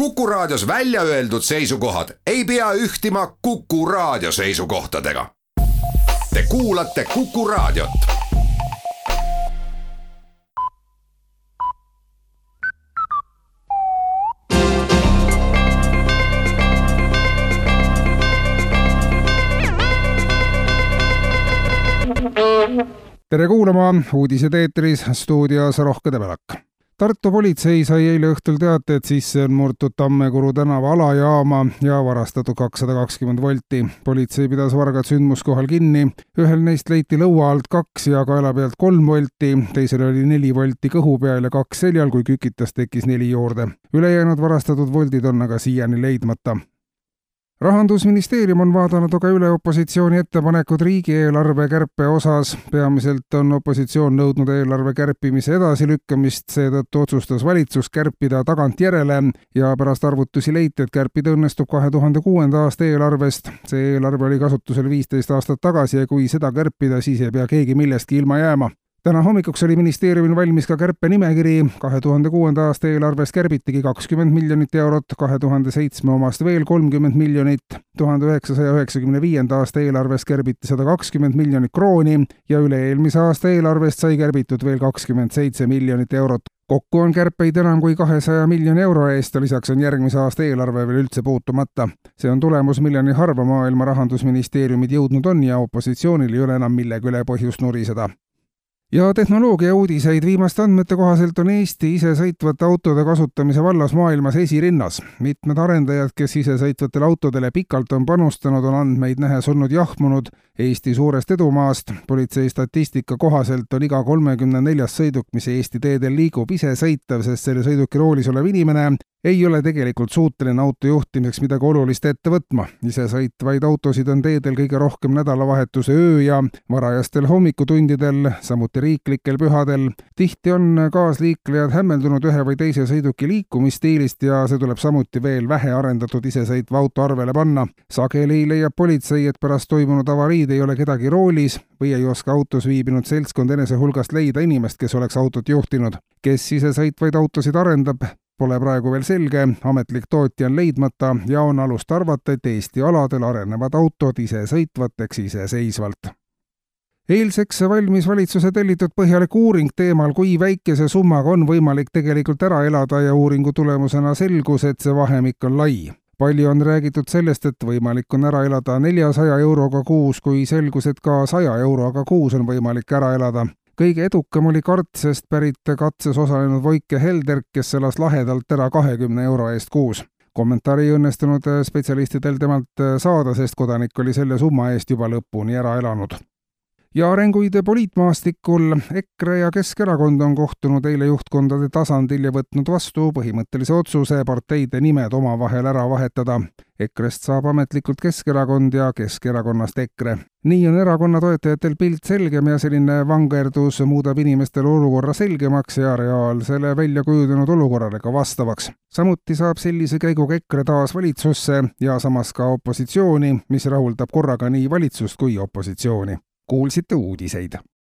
Kuku Raadios välja öeldud seisukohad ei pea ühtima Kuku Raadio seisukohtadega. Te kuulate Kuku Raadiot. tere kuulama, uudised eetris, stuudios Rohke Debelak Tartu politsei sai eile õhtul teate, et sisse on murtud Tammekuru tänava alajaama ja varastatud kakssada kakskümmend volti. politsei pidas vargad sündmuskohal kinni, ühel neist leiti lõua alt kaks ja kaela pealt kolm volti, teisel oli neli volti kõhu peal ja kaks seljal, kui kükitas tekkis neli juurde. ülejäänud varastatud voldid on aga siiani leidmata rahandusministeerium on vaadanud aga üle opositsiooni ettepanekud riigieelarve kärpe osas. peamiselt on opositsioon nõudnud eelarve kärpimise edasilükkamist, seetõttu otsustas valitsus kärpida tagantjärele ja pärast arvutusi leiti, et kärpida õnnestub kahe tuhande kuuenda aasta eelarvest. see eelarve oli kasutusel viisteist aastat tagasi ja kui seda kärpida, siis ei pea keegi millestki ilma jääma täna hommikuks oli ministeeriumil valmis ka kärpenimekiri, kahe tuhande kuuenda aasta eelarvest kärbitigi kakskümmend miljonit eurot, kahe tuhande seitsme omast veel kolmkümmend miljonit, tuhande üheksasaja üheksakümne viienda aasta eelarvest kärbiti sada kakskümmend miljonit krooni ja üle-eelmise aasta eelarvest sai kärbitud veel kakskümmend seitse miljonit eurot. kokku on kärpeid enam kui kahesaja miljoni euro eest ja lisaks on järgmise aasta eelarve veel üldse puutumata. see on tulemus, milleni harva maailma rahandusministeeriumid jõudnud on ja opositsioonil ei ole enam millegi üle põhjust nuriseda ja tehnoloogia uudiseid viimaste andmete kohaselt on Eesti isesõitvate autode kasutamise vallas maailmas esirinnas. mitmed arendajad, kes isesõitvatele autodele pikalt on panustanud, on andmeid nähes olnud jahmunud Eesti suurest edumaast. politsei statistika kohaselt on iga kolmekümne neljas sõiduk, mis Eesti teedel liigub, isesõitev, sest selle sõiduki roolis olev inimene ei ole tegelikult suuteline auto juhtimiseks midagi olulist ette võtma. isesõitvaid autosid on teedel kõige rohkem nädalavahetuse öö ja varajastel hommikutundidel, samuti riiklikel pühadel. tihti on kaasliiklejad hämmeldunud ühe või teise sõiduki liikumisstiilist ja see tuleb samuti veel vähearendatud isesõitva auto arvele panna. sageli leiab politsei, et pärast toimunud avariid ei ole kedagi roolis või ei oska autos viibinud seltskond enese hulgast leida inimest, kes oleks autot juhtinud. kes isesõitvaid autosid arendab, Pole praegu veel selge, ametlik tootja on leidmata ja on alust arvata, et Eesti aladel arenevad autod isesõitvateks iseseisvalt. Eilseks valmis valitsuse tellitud põhjalik uuring teemal, kui väikese summaga on võimalik tegelikult ära elada ja uuringu tulemusena selgus, et see vahemik on lai. palju on räägitud sellest, et võimalik on ära elada neljasaja euroga kuus, kui selgus, et ka saja euroga kuus on võimalik ära elada kõige edukam oli Kartsest pärit katses osalenud Voike Helder, kes elas lahedalt ära kahekümne euro eest kuus. kommentaari ei õnnestunud spetsialistidel temalt saada, sest kodanik oli selle summa eest juba lõpuni ära elanud ja arenguid poliitmaastikul EKRE ja Keskerakond on kohtunud eile juhtkondade tasandil ja võtnud vastu põhimõttelise otsuse parteide nimed omavahel ära vahetada. EKRE-st saab ametlikult Keskerakond ja Keskerakonnast EKRE. nii on erakonna toetajatel pilt selgem ja selline vangerdus muudab inimestele olukorra selgemaks ja reaalsele välja kujunenud olukorrale ka vastavaks. samuti saab sellise käiguga EKRE taas valitsusse ja samas ka opositsiooni, mis rahuldab korraga nii valitsust kui opositsiooni kuulsite uudiseid.